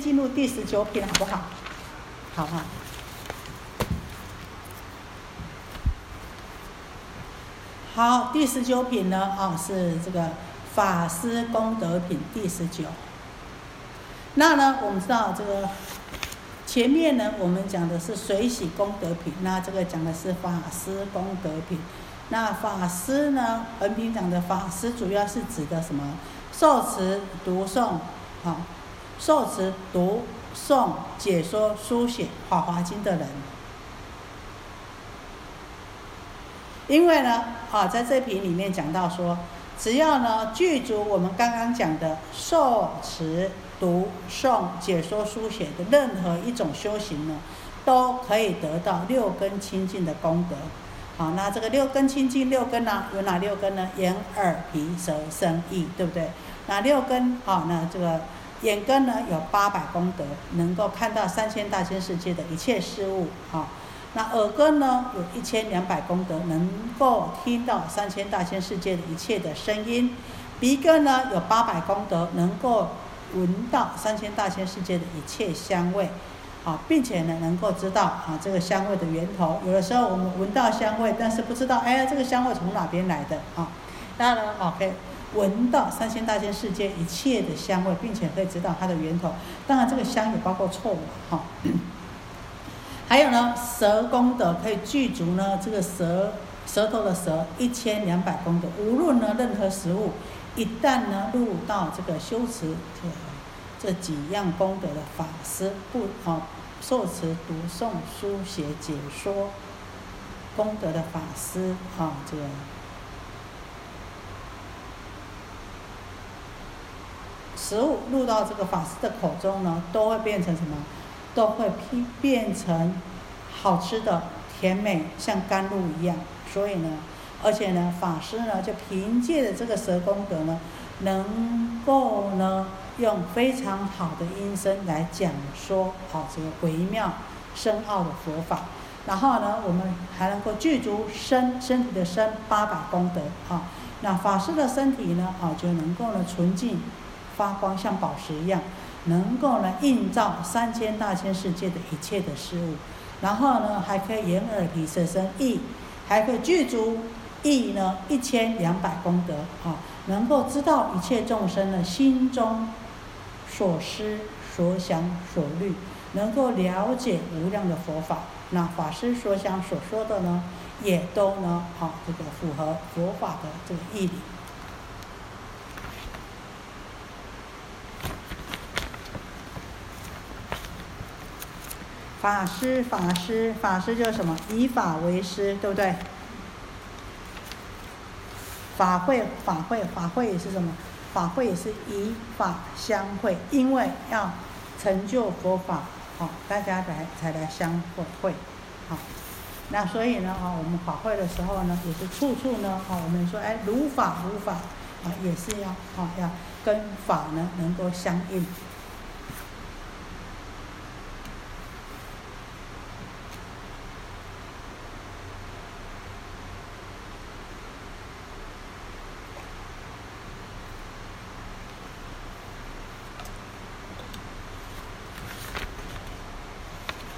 进入第十九品好不好？好不好？好，第十九品呢，啊，是这个法师功德品第十九。那呢，我们知道这个前面呢，我们讲的是水洗功德品，那这个讲的是法师功德品。那法师呢，横平讲的法师主要是指的什么？受持、读诵，啊，受持、读诵、解说、书写《法华经》的人。因为呢，啊，在这篇里面讲到说，只要呢具足我们刚刚讲的受持、读诵、解说、书写的任何一种修行呢，都可以得到六根清净的功德。好，那这个六根清净六根呢，有哪六根呢？眼、耳、鼻、舌、身、意，对不对？那六根，好，那这个眼根呢，有八百功德，能够看到三千大千世界的一切事物，好。那耳根呢，有一千两百功德，能够听到三千大千世界的一切的声音；鼻根呢，有八百功德，能够闻到三千大千世界的一切香味，啊，并且呢，能够知道啊这个香味的源头。有的时候我们闻到香味，但是不知道，哎，这个香味从哪边来的啊？当然了，可以闻到三千大千世界一切的香味，并且可以知道它的源头。当然，这个香也包括臭嘛，哈。还有呢，舌功德可以具足呢，这个舌舌头的舌一千两百功德。无论呢任何食物，一旦呢入到这个修持这这几样功德的法师，不啊受持、读诵、书写、解说功德的法师啊，这个食物入到这个法师的口中呢，都会变成什么？都会变变成好吃的甜美，像甘露一样。所以呢，而且呢，法师呢就凭借着这个蛇功德呢，能够呢用非常好的音声来讲说好这个微妙深奥的佛法。然后呢，我们还能够具足身身体的身八百功德啊。那法师的身体呢啊就能够呢纯净发光，像宝石一样。能够呢映照三千大千世界的一切的事物，然后呢还可以眼耳鼻舌身意，还可以具足意呢一千两百功德啊，能够知道一切众生的心中所思所想所虑，能够了解无量的佛法。那法师所想所说的呢，也都呢好这个符合佛法的这个义理。法师，法师，法师就是什么？以法为师，对不对？法会，法会，法会也是什么？法会也是以法相会，因为要成就佛法，好，大家来才来相会会，好。那所以呢，啊，我们法会的时候呢，也是处处呢，啊，我们说，哎，如法如法，啊，也是要，啊，要跟法呢能够相应。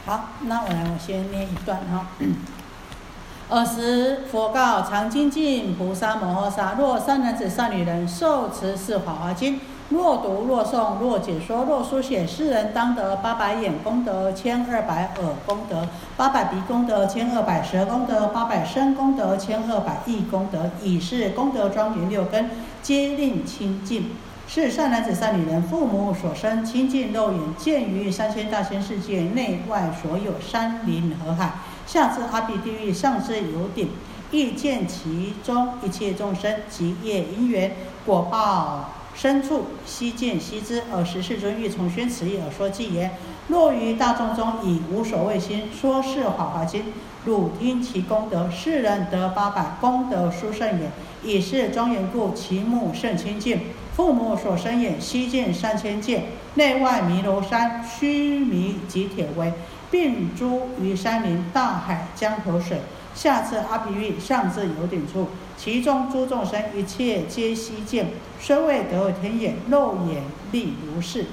好，那我来，我先念一段哈。尔时佛告常精进菩萨摩诃萨：若善男子、善女人受持是法华经，若读、若诵、若解说、若书写，世人当得八百眼功德、千二百耳功德、八百鼻功德、千二百舌功德、八百身功德、千二百意功德，以是功德庄严六根，皆令清净。是善男子、善女人，父母所生，亲近肉眼，见于三千大千世界内外所有山林河海，下至阿鼻地狱，上至有顶，亦见其中一切众生及业因缘果报深处，悉见悉知。尔时世尊欲从宣此意而说偈言：若于大众中以无所谓心说是法华经，汝听其功德，世人得八百功德殊胜也。以是庄严故，其目甚清净。父母所生眼，悉见三千界，内外弥罗山，须弥及铁围，并诸于山林、大海、江河水，下至阿鼻狱，上至有顶处，其中诸众生一切皆悉见，虽未得天眼，肉眼亦如是。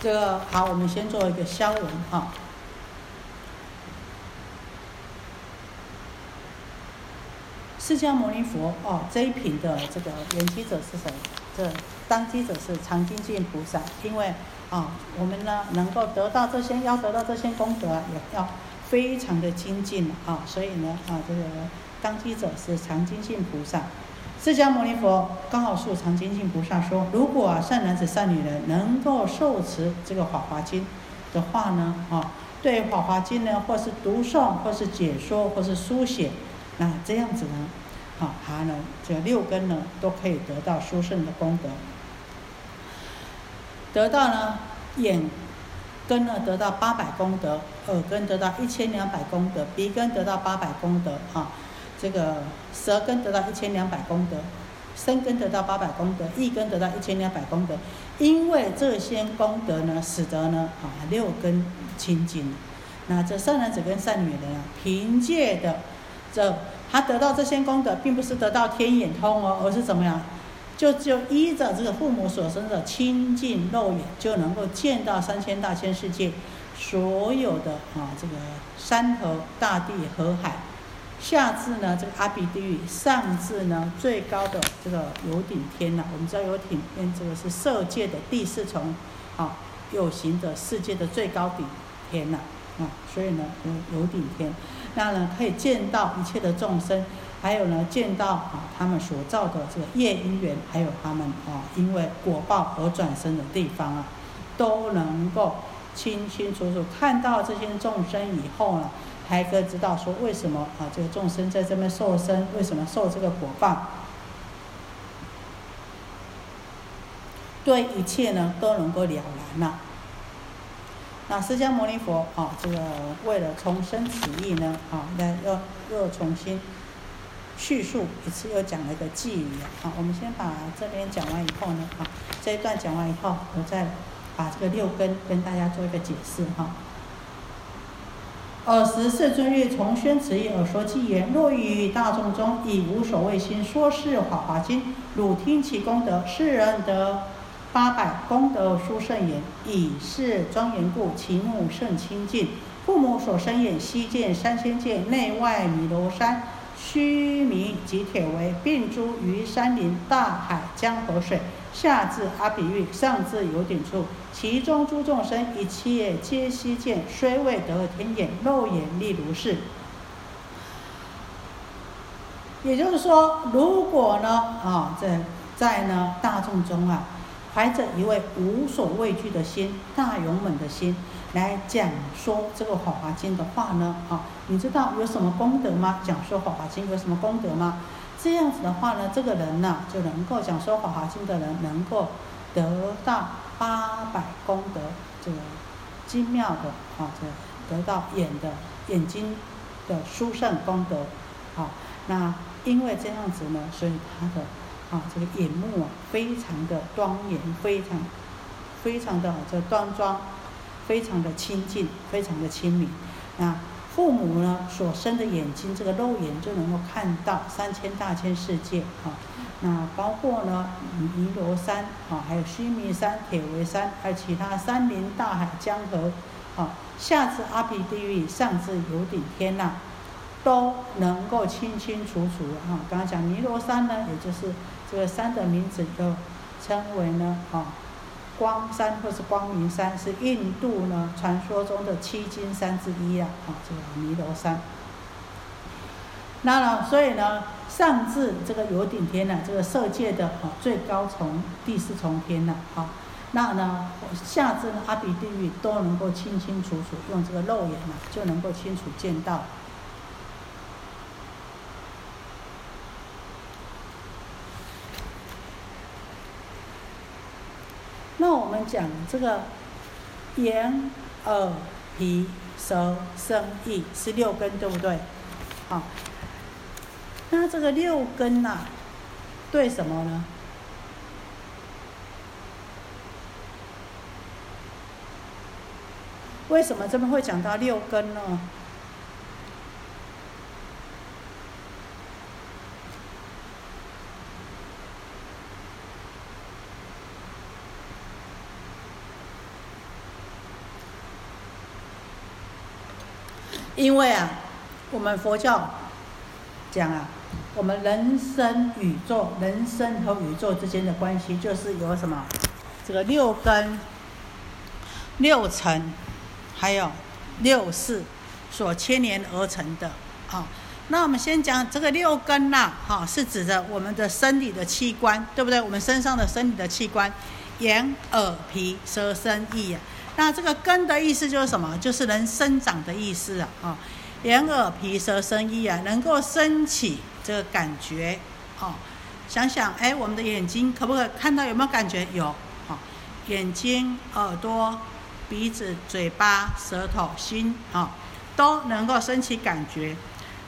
这个好，我们先做一个消文哈。释迦牟尼佛哦，这一品的这个圆机者是谁？这当机者是常精进菩萨。因为啊，我们呢能够得到这些，要得到这些功德，也要非常的精进啊。所以呢啊，这个当机者是常精进菩萨。释迦牟尼佛告诉常精进菩萨说：“如果啊善男子、善女人能够受持这个《法华经》的话呢，啊，对《法华经》呢，或是读诵，或是解说，或是书写，那这样子呢，好，他呢，这六根呢，都可以得到殊胜的功德。得到呢，眼根呢得到八百功德，耳根得到一千两百功德，鼻根得到八百功德，啊。”这个舌根得到一千两百功德，身根得到八百功德，意根得到一千两百功德。因为这些功德呢，使得呢啊六根清净。那这善男子跟善女人啊，凭借的这他得到这些功德，并不是得到天眼通哦，而是怎么样？就就依着这个父母所生的清净肉眼，就能够见到三千大千世界所有的啊这个山河大地河海。下至呢这个阿鼻地狱，上至呢最高的这个有顶天呐。我们知道有顶天这个是色界的第四重，啊有形的世界的最高顶天呐，啊所以呢有有顶天，那呢可以见到一切的众生，还有呢见到啊他们所造的这个业因缘，还有他们啊因为果报而转生的地方啊，都能够清清楚楚看到这些众生以后呢。还可以知道说为什么啊？这个众生在这边受生，为什么受这个果报？对一切呢都能够了然了。那释迦牟尼佛啊，这个为了重申此意呢，啊，那又又重新叙述一次，又讲了一个偈语啊。我们先把这边讲完以后呢，啊，这一段讲完以后，我再把这个六根跟大家做一个解释哈。尔时世尊欲重宣此意而说偈言：若欲于大众中以无所谓心说是法华经，汝听其功德，世人得八百功德殊胜言。以是庄严故，其目甚清净。父母所生眼，悉见三千界内外弥罗山，须弥及铁围，并诸于山林、大海、江河水。下至阿鼻狱，上至有顶处，其中诸众生一切皆悉见，虽未得天眼，肉眼力如是。也就是说，如果呢，啊，在在呢大众中啊，怀着一位无所畏惧的心、大勇猛的心来讲说这个《法华经》的话呢，啊，你知道有什么功德吗？讲说《法华经》有什么功德吗？这样子的话呢，这个人呢就能够讲说《法华经》的人能够得到八百功德，这个精妙的啊，这得到眼的眼睛的殊胜功德，好，那因为这样子呢，所以他的啊这个眼目啊非常的庄严，非常非常的这端庄，非常的清净，非常的亲民，那。父母呢所生的眼睛，这个肉眼就能够看到三千大千世界啊。那包括呢尼罗山啊，还有须弥山、铁围山，还有其他山林、大海、江河啊，下至阿毗地狱，上至有顶天呐，都能够清清楚楚啊。刚刚讲尼罗山呢，也就是这个山的名字，就称为呢啊。光山或是光明山是印度呢传说中的七金山之一啊，啊，这个弥罗山。那呢，所以呢，上至这个有顶天呢，这个色界的啊最高重第四重天呢，啊，那呢，下至阿鼻地狱都能够清清楚楚用这个肉眼呢就能够清楚见到。那我们讲这个眼、耳、鼻、舌、身、意是六根，对不对？好，那这个六根呐，对什么呢？为什么这边会讲到六根呢？因为啊，我们佛教讲啊，我们人生宇宙，人生和宇宙之间的关系，就是有什么？这个六根、六尘，还有六识所牵连而成的啊。那我们先讲这个六根呐，哈，是指的我们的生理的器官，对不对？我们身上的生理的器官，眼、耳、鼻、舌、身、意。那这个根的意思就是什么？就是能生长的意思啊！啊，眼、耳、鼻、舌、身、意啊，能够升起这个感觉哦。想想，哎，我们的眼睛可不可以看到？有没有感觉？有，好，眼睛、耳朵、鼻子、嘴巴、舌头、心啊，都能够升起感觉。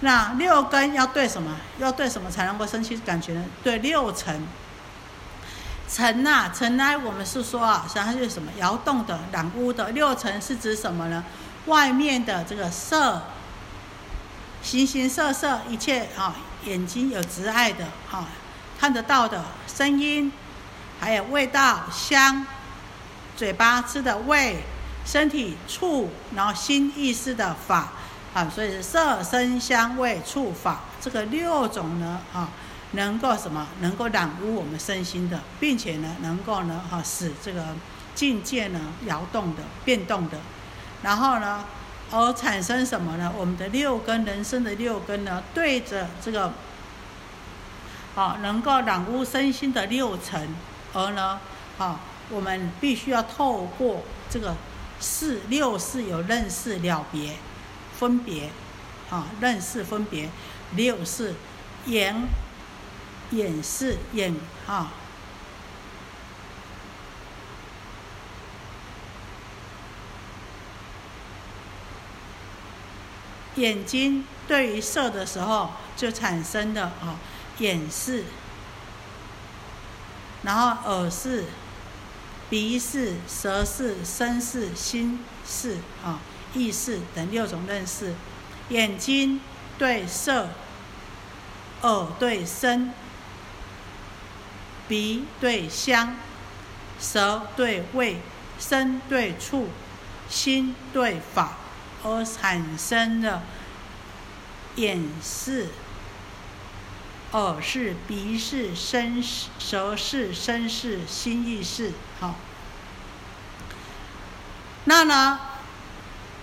那六根要对什么？要对什么才能够升起感觉呢？对六尘。尘呐，尘呢，我们是说啊，实际上就是什么？摇动的、染污的。六尘是指什么呢？外面的这个色，形形色色，一切啊，眼睛有直爱的啊，看得到的声音，还有味道、香，嘴巴吃的味，身体触，然后心意识的法。啊，所以是色、声、香味、触、法这个六种呢，啊，能够什么？能够染污我们身心的，并且呢，能够呢，哈，使这个境界呢摇动的、变动的。然后呢，而产生什么呢？我们的六根，人生的六根呢，对着这个，啊，能够染污身心的六尘，而呢，啊，我们必须要透过这个四六四有认识了别。分别，啊，认识分别，六是眼，眼是眼，啊，眼睛对于色的时候就产生的啊眼视，然后耳视，鼻视，舌视，身视，心视，啊。意识等六种认识，眼睛对色，耳对声，鼻对香，舌对味，身对触，心对法，而产生的眼视、耳视、鼻视、身舌视、身视、心意识。好，那呢？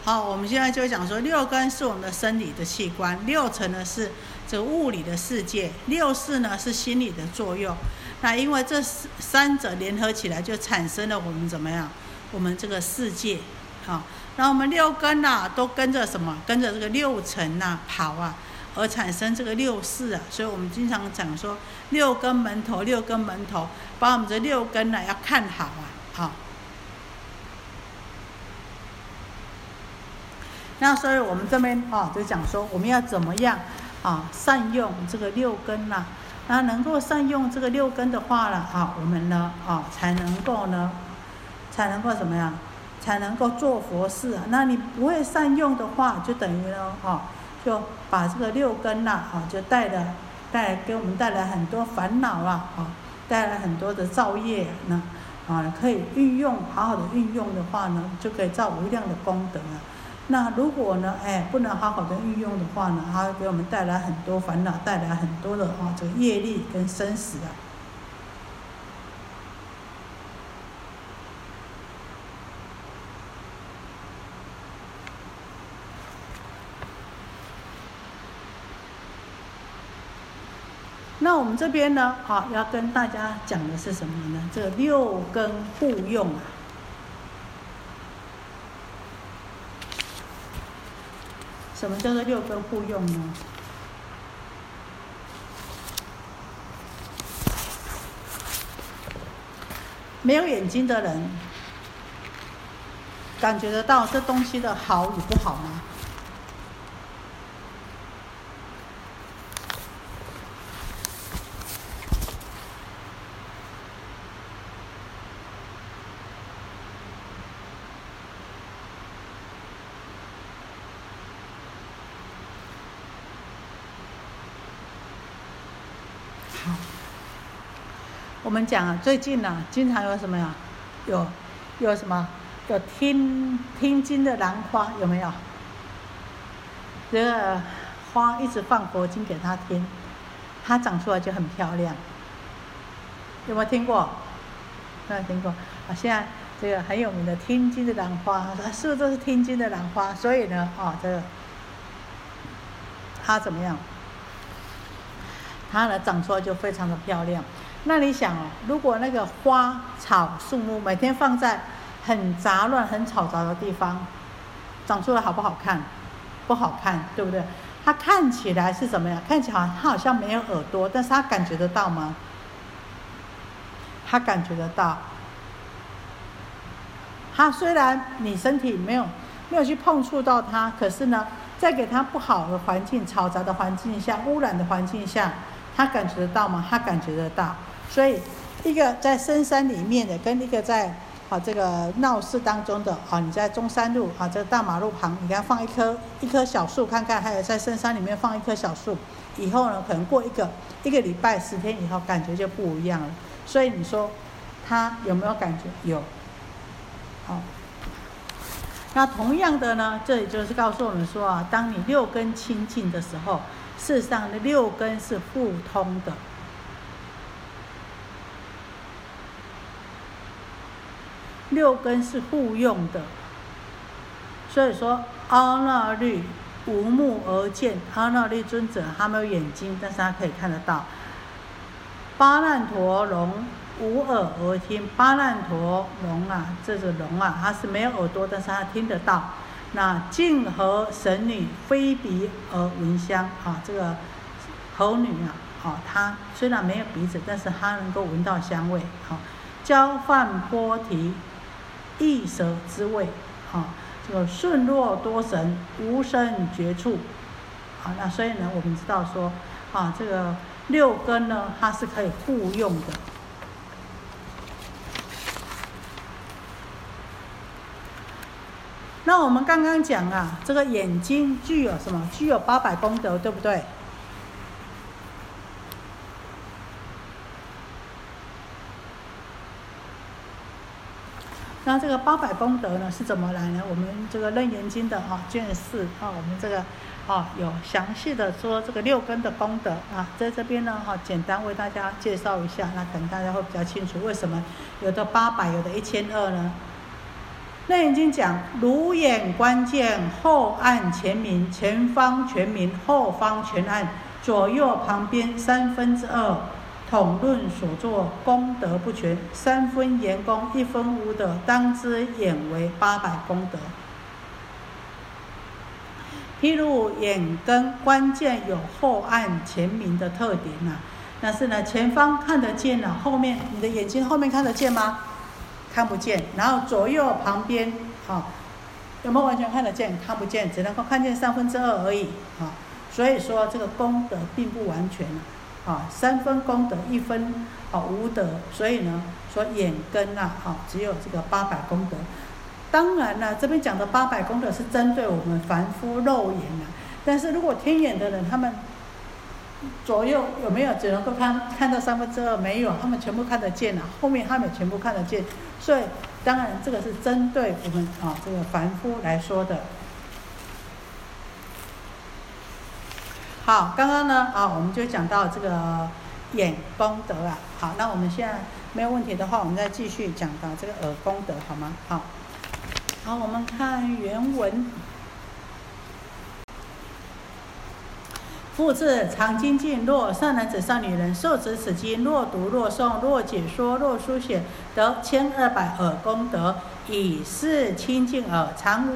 好，我们现在就讲说，六根是我们的生理的器官，六层呢是这个物理的世界，六识呢是心理的作用。那因为这三者联合起来，就产生了我们怎么样？我们这个世界，好，那我们六根呐，都跟着什么？跟着这个六层呐跑啊，而产生这个六识啊。所以我们经常讲说，六根门头，六根门头，把我们这六根呢要看好啊，好。那所以我们这边啊，就讲说我们要怎么样啊，善用这个六根呐。那能够善用这个六根的话呢，啊，我们呢啊，才能够呢，才能够怎么样，才能够做佛事啊。那你不会善用的话，就等于呢啊，就把这个六根呐啊，就带的带给我们带来很多烦恼啊，啊，带来很多的造业呢啊，可以运用好好的运用的话呢，就可以造无量的功德啊。那如果呢，哎，不能好好的运用的话呢，它会给我们带来很多烦恼，带来很多的啊，这个业力跟生死啊。那我们这边呢，好，要跟大家讲的是什么呢？这六根互用啊。什么叫做六根互用呢？没有眼睛的人，感觉得到这东西的好与不好吗？我们讲啊，最近呢，经常有什么呀？有，有什么？有听听经的兰花有没有？这个花一直放佛经给他听，它长出来就很漂亮。有没有听过？没有听过。啊，现在这个很有名的天津的兰花，它是不是都是天津的兰花？所以呢，啊，这个它怎么样？它呢长出来就非常的漂亮。那你想哦，如果那个花草树木每天放在很杂乱、很嘈杂的地方，长出来好不好看？不好看，对不对？它看起来是怎么样？看起来它好像没有耳朵，但是它感觉得到吗？它感觉得到。它虽然你身体没有没有去碰触到它，可是呢，在给它不好的环境、嘈杂的环境下、污染的环境下，他感觉得到吗？他感觉得到。所以，一个在深山里面的，跟一个在啊这个闹市当中的啊，你在中山路啊这个大马路旁，你给他放一棵一棵小树看看，还有在深山里面放一棵小树，以后呢，可能过一个一个礼拜、十天以后，感觉就不一样了。所以你说，他有没有感觉？有。好。那同样的呢，这里就是告诉我们说啊，当你六根清净的时候，事实上的六根是互通的。六根是互用的，所以说阿那律无目而见，阿那律尊者他没有眼睛，但是他可以看得到。巴难陀龙无耳而听，巴难陀龙啊，这个龙啊，它是没有耳朵，但是它听得到。那静和神女非鼻而闻香啊，这个猴女啊，啊，她虽然没有鼻子，但是她能够闻到香味。啊，交饭波提。一舌之味，啊，这个顺若多神，无生绝处，啊，那所以呢，我们知道说，啊，这个六根呢，它是可以互用的。那我们刚刚讲啊，这个眼睛具有什么？具有八百功德，对不对？那这个八百功德呢是怎么来呢？我们这个《楞严经》的啊卷四啊，我们这个啊有详细的说这个六根的功德啊，在这边呢哈，简单为大家介绍一下，那可能大家会比较清楚为什么有的八百，有的一千二呢？《楞严经》讲：如眼观见，后暗前明，前方全明，后方全暗，左右旁边三分之二。统论所作功德不全，三分言功，一分无德，当知眼为八百功德。譬如眼根关键有后暗前明的特点呐，但是呢，前方看得见了，后面你的眼睛后面看得见吗？看不见。然后左右旁边，哈，有没有完全看得见？看不见，只能够看见三分之二而已。啊，所以说这个功德并不完全。啊，三分功德，一分啊无德，所以呢，说眼根呐，啊，只有这个八百功德。当然了，这边讲的八百功德是针对我们凡夫肉眼的，但是如果天眼的人，他们左右有没有只能够看看到三分之二？没有，他们全部看得见了，后面他们全部看得见。所以，当然这个是针对我们啊这个凡夫来说的。好，刚刚呢，啊，我们就讲到这个眼功德啊。好，那我们现在没有问题的话，我们再继续讲到这个耳功德，好吗？好，好，我们看原文。复次，常精进，若善男子、善女人受持此经，若读、若诵、若解说、若书写，得千二百耳功德，以是清净耳，常。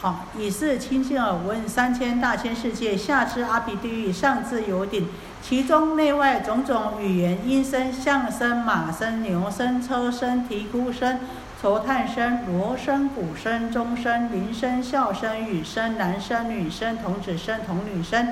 好，以是清净耳闻三千大千世界，下至阿鼻地狱，上至有顶，其中内外种种语言、音声、象声、马声、牛声、车声、啼哭声、愁叹声、锣声、鼓声、钟声、铃声、笑声、语声、男声、女声、童子声、童女声、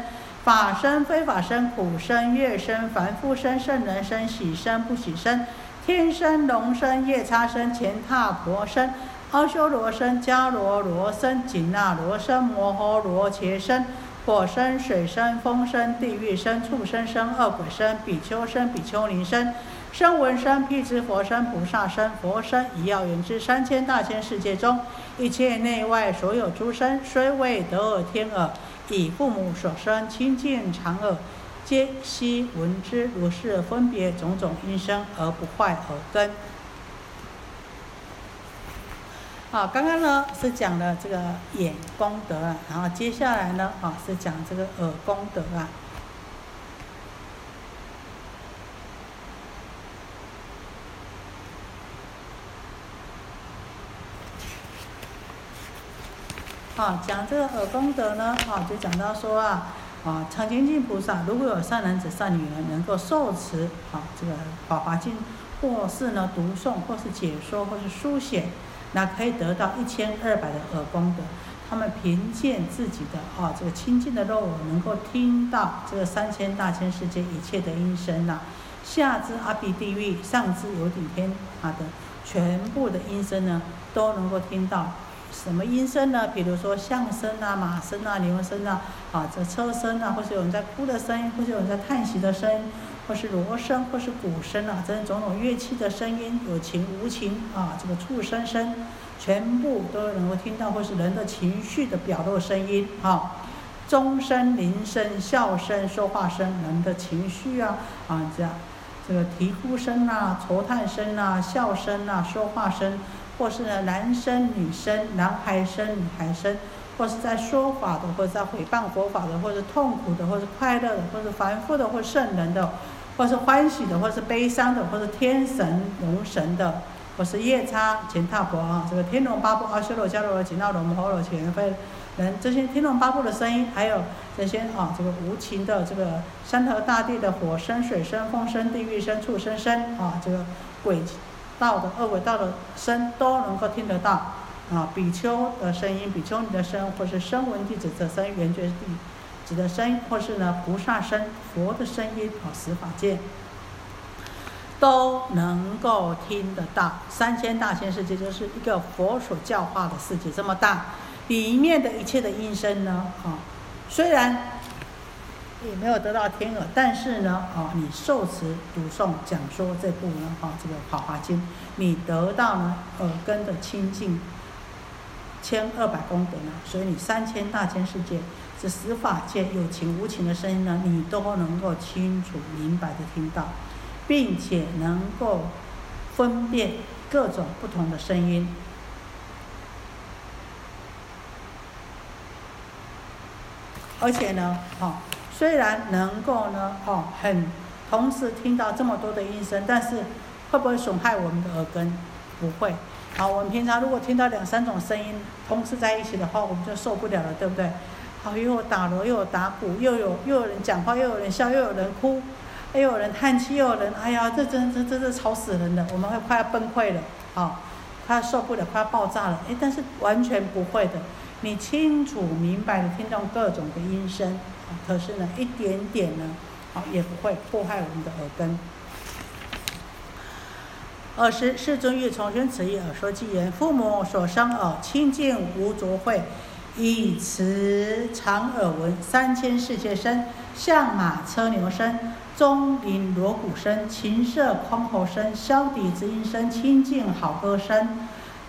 法身、非法身、苦身、乐身、凡夫身、圣人身、喜身、不喜身、天声、龙身、夜叉身、前踏婆身。阿修罗身、迦罗罗身、紧那罗身、摩诃罗伽身、火身、水身、风身、地狱身、畜生声、恶鬼身、比丘身、比丘尼身、声闻声、辟支佛身、菩萨身、佛身，以要言之，三千大千世界中，一切内外所有诸身，虽未得尔天耳，以父母所生亲近常耳，皆悉闻之。如是分别种种因声而不坏耳根。好，刚刚呢是讲了这个眼功德啊，然后接下来呢啊是讲这个耳功德啊。啊，讲这个耳功德呢，啊，就讲到说啊，啊，常精进菩萨如果有善男子、善女人能够受持啊这个《法华经》，或是呢读诵，或是解说，或是书写，那可以得到一千二百的耳功德。他们凭借自己的啊这个清净的肉耳，能够听到这个三千大千世界一切的音声呐，下至阿鼻地狱，上至有顶天啊的全部的音声呢，都能够听到。什么音声呢？比如说象声啊、马声啊、牛声啊，啊，这车声啊，或是有人在哭的声音，或是有人在叹息的声音，或是锣声，或是鼓声啊，这种种乐器的声音，有情无情啊，这个畜生声，全部都能够听到，或是人的情绪的表露声音啊，钟声、铃声、笑声、说话声，人的情绪啊，啊，这样，这个啼哭声啊、愁叹声啊、笑声啊、说话声。或是呢，男生、女生、男孩生、女孩生，或是在说法的，或者在诽谤佛法的，或者痛苦的，或是快乐的，或是凡夫的，或圣人的，或是欢喜的，或是悲伤的，或是天神、龙神的，或是夜叉、乾闼婆啊，这个天龙八部、阿修罗、迦罗、紧那罗、摩诃罗、伽梵人，这些天龙八部的声音，还有这些啊，这个无情的这个山河大地的火声、水声、风声、地狱声、畜生声啊，这个鬼。道的二轨道的声都能够听得到，啊，比丘的声音、比丘尼的声，或是声闻弟子的声、圆觉弟子的声，或是呢菩萨声、佛的声音，啊，十法界都能够听得到。三千大千世界就是一个佛所教化的世界，这么大，里面的一切的音声呢，啊，虽然。也没有得到天耳，但是呢，哦，你受持、读诵、讲说这部呢，哈，这个《法华经》，你得到呢耳根的清净，千二百功德呢，所以你三千大千世界，这十法界有情无情的声音呢，你都能够清楚明白的听到，并且能够分辨各种不同的声音，而且呢，哈。虽然能够呢，哦，很同时听到这么多的音声，但是会不会损害我们的耳根？不会。好，我们平常如果听到两三种声音同时在一起的话，我们就受不了了，对不对？好，又有打锣，又有打鼓，又有又有人讲话，又有人笑，又有人哭，又有人叹气，又有人，哎呀，这真这真是吵死人了，我们会快要崩溃了，好，快要受不了，快要爆炸了。哎，但是完全不会的，你清楚明白的听到各种的音声。可是呢，一点点呢，好也不会破坏我们的耳根。尔时世尊欲重宣此意而说偈言：父母所生耳清净无浊秽，以此长耳闻三千世界声，象马车牛声，钟鸣锣鼓声，琴瑟箜篌声，箫笛之音声，清净好歌声，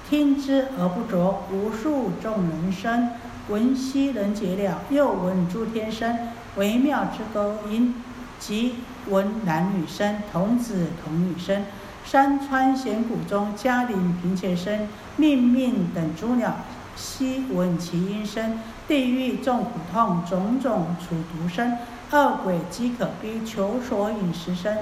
听之而不着，无数众人声。闻悉人解了，又闻诸天声，微妙之歌音；即闻男女声，童子童女声。山川险谷中，嘉陵平切声，命命等诸鸟，悉闻其音声。地狱众苦痛，种种楚毒声。恶鬼饥渴逼，求索饮食声。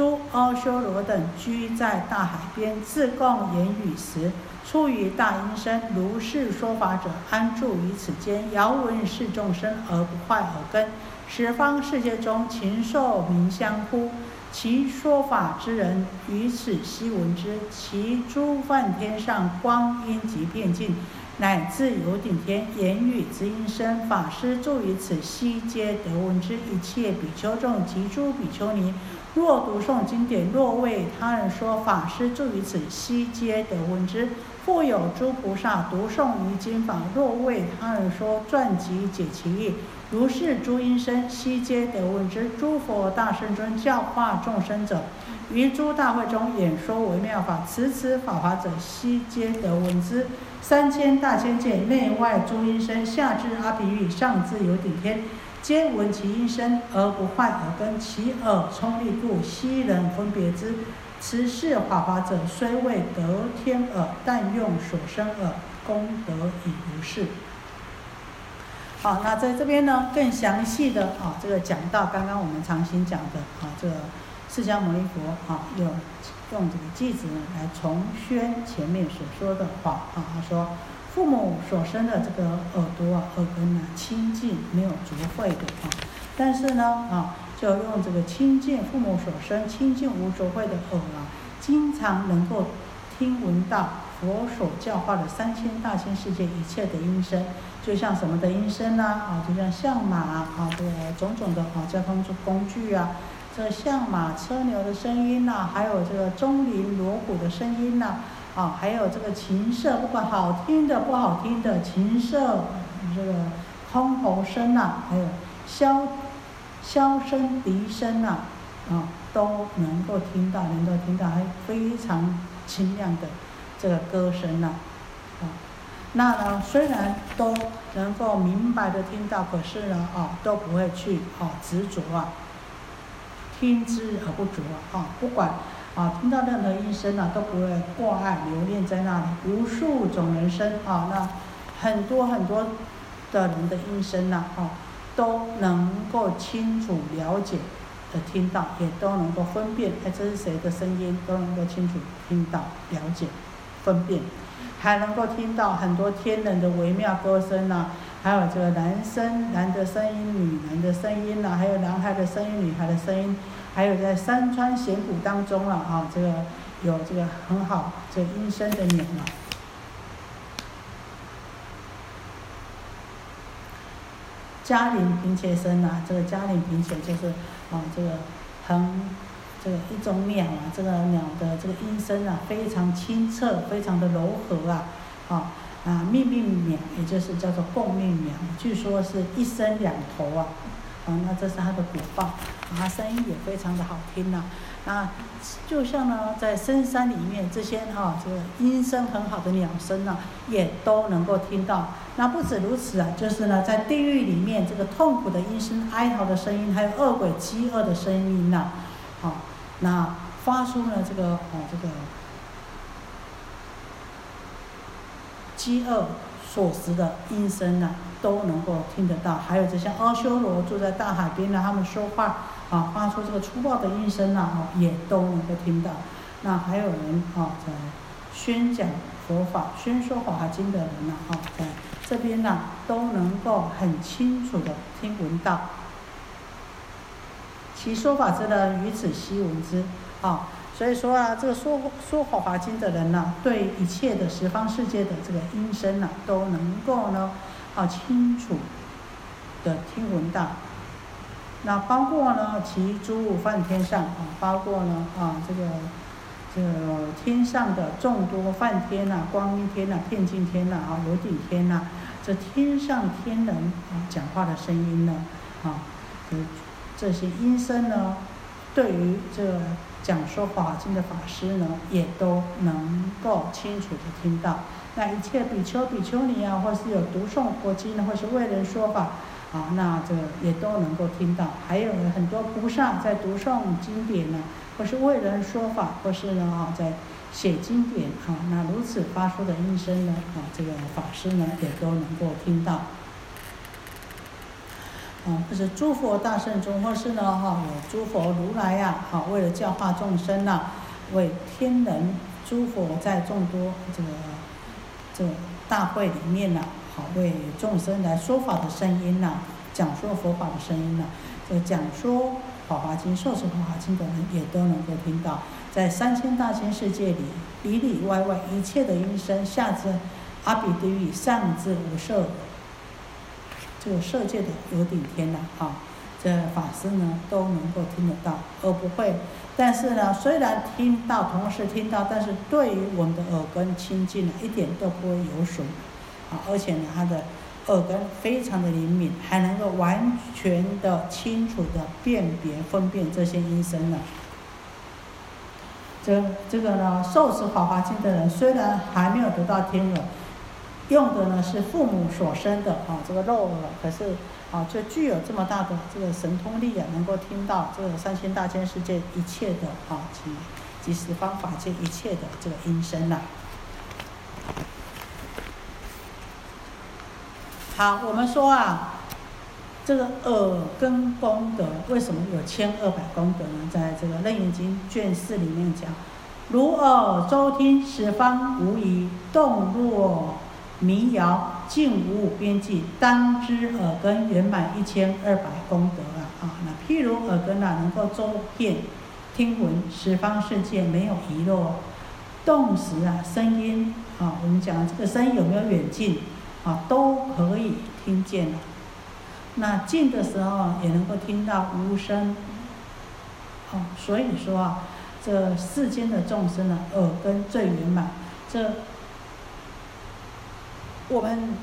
诸阿修罗等居在大海边，自供言语时。出于大音声，如是说法者，安住于此间，遥闻是众生而不坏耳根。十方世界中，禽兽名相呼，其说法之人于此悉闻之。其诸梵天上光阴及遍尽，乃至有顶天言语之音声，法师住于此悉皆得闻之。一切比丘众及诸比丘尼，若读诵经典，若为他人说法，师住于此，悉皆得闻之。复有诸菩萨读诵于经法，若为他人说传集解其意，如是诸音声，悉皆得闻之。诸佛大圣尊教化众生者，于诸大会中演说为妙法，此此法华者，悉皆得闻之。三千大千界内外诸音声，下至阿鼻狱，上至有顶天。皆闻其音声而不坏耳根，其耳聪利故，悉人分别之。此是法华者，虽未得天耳，但用所生耳，功德已如是。好，那在这边呢，更详细的啊，这个讲到刚刚我们常新讲的啊，这个释迦牟尼佛啊，用用这个句子来重宣前面所说的话啊，他说。父母所生的这个耳朵啊，耳根呢清净，没有浊秽的啊。但是呢啊，就用这个清净父母所生清净无浊秽的耳啊，经常能够听闻到佛所教化的三千大千世界一切的音声，就像什么的音声呢？啊，就像象马啊，这种种的啊交通工具啊，这象马车牛的声音呐，还有这个钟铃锣鼓的声音呐。啊，啊还有这个琴瑟，不管好听的不好听的琴瑟，这个箜篌声呐，还有箫箫声、笛声呐，啊，都能够听到，能够听到还非常清亮的这个歌声呐，啊，那呢，虽然都能够明白的听到，可是呢，啊，都不会去啊执着啊，听之而不着啊，不管。啊，听到任何音声呢，都不会挂碍留恋在那里。无数种人生啊，那很多很多的人的音声呐，啊，都能够清楚了解的听到，也都能够分辨，哎，这是谁的声音，都能够清楚听到、了解、分辨，还能够听到很多天人的微妙歌声呐，还有这个男生男的声音、女人的声音呐，还有男孩的声音、女孩的声音。还有在山川险谷当中了啊，这个有这个很好这个阴声的鸟啊，嘉陵平且声啊，这个嘉陵平且就是啊这个很这个一种鸟啊，这个鸟的这个音声啊非常清澈，非常的柔和啊，啊啊命命鸟也就是叫做共命鸟，据说是一生两头啊。啊，那这是它的果报，啊，声音也非常的好听呐。啊，就像呢，在深山里面，这些哈，这个音声很好的鸟声呐，也都能够听到。那不止如此啊，就是呢，在地狱里面，这个痛苦的音声、哀嚎的声音，还有恶鬼饥饿的声音呐，好，那发出了这个哦，这个饥饿所食的音声呐。都能够听得到，还有这些阿修罗住在大海边的，他们说话啊，发出这个粗暴的音声呐，哦，也都能够听到。那还有人啊，在宣讲佛法、宣说法华经的人呐，啊，在这边呢，都能够很清楚的听闻到。其说法之人，于此悉闻之，啊，所以说啊，这个说说法华经的人呢，对一切的十方世界的这个音声呐，都能够呢。啊，清楚的听闻到，那包括呢，其诸物梵天上啊，包括呢啊，这个这个天上的众多梵天呐，光明天呐，遍净天呐，啊，有顶天呐，这天上天人啊讲话的声音呢，啊，这这些音声呢，对于这讲说法经的法师呢，也都能够清楚的听到。那一切比丘、比丘尼啊，或是有读诵佛经的，或是为人说法，啊，那这个也都能够听到。还有很多菩萨在读诵经典呢，或是为人说法，或是呢啊在写经典啊，那如此发出的音声呢，啊，这个法师呢也都能够听到。啊，或是诸佛大圣中，或是呢哈有诸佛如来呀，好为了教化众生呐，为天人诸佛在众多这个。这大会里面呢，为众生来说法的声音呐，讲说佛法的声音呐，这讲说《法华经》、受持《法华经》的人也都能够听到，在三千大千世界里，里里外外一切的音声，下至阿鼻地狱，上至无色这个色界的有顶天呐，啊，这法师呢都能够听得到，而不会。但是呢，虽然听到，同时听到，但是对于我们的耳根清净呢，一点都不会有损。啊，而且呢，他的耳根非常的灵敏，还能够完全的清楚的辨别分辨这些音声呢。这这个呢，受持法华经的人，虽然还没有得到天耳，用的呢是父母所生的啊这个肉耳，可是啊就具有这么大的这个神通力啊，能够听到这个三千大千世界一切的啊及及十方法界一切的这个音声呐。好，我们说啊，这个耳根功德为什么有千二百功德呢？在这个《楞严经》卷四里面讲，如耳周听十方无疑，动若迷谣，静无边际。当知耳根圆满一千二百功德啊！啊，那譬如耳根啊，能够周遍听闻十方世界，没有遗漏。动时啊，声音啊，我们讲这个声音有没有远近？啊，都可以听见了。那静的时候也能够听到无声。哦，所以说啊，这世间的众生呢，耳根最圆满。这我们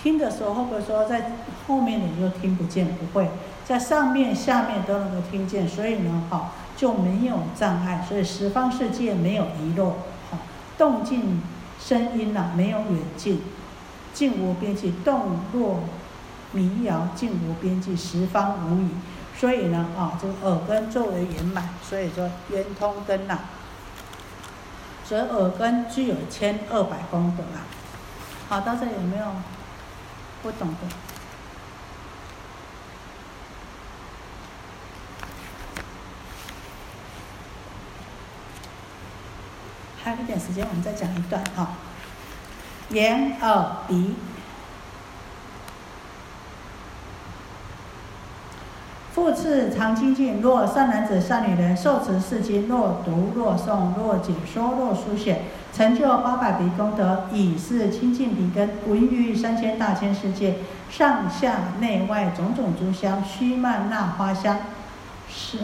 听的时候，会不会说在后面的你就听不见？不会，在上面、下面都能够听见。所以呢，哈，就没有障碍。所以十方世界没有遗漏。哈，动静。声音呐，没有远近，近无边际；动若迷谣，近无边际，十方无语。所以呢，啊，这个耳根作为圆满，所以说圆通根呐。所以耳根具有千二百功德啊。好，大家有没有不懂的？还有一点时间，我们再讲一段哈。眼、耳、鼻。复次，常精进。若善男子、善女人受持是经，若读、若诵、若解说、若书写，成就八百鼻功德，以是清净鼻根，闻于三千大千世界，上下内外种种诸香，须曼那花香、舌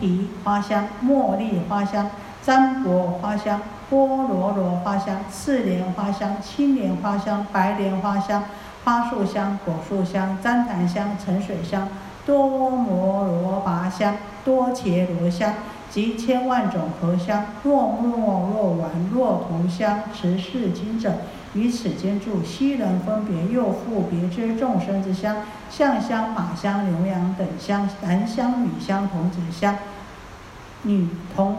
提花香、茉莉花香。占卜花香、波罗罗花香、赤莲花香、青莲花香、白莲花香、花树香、果树香、旃檀香、沉水香、多摩罗拔香、多伽罗香及千万种合香，若末若丸若涂香，持世经者，于此间住，悉能分别又复别知众生之香，象香、马香、牛羊等香，男香、女香、童子香、女童。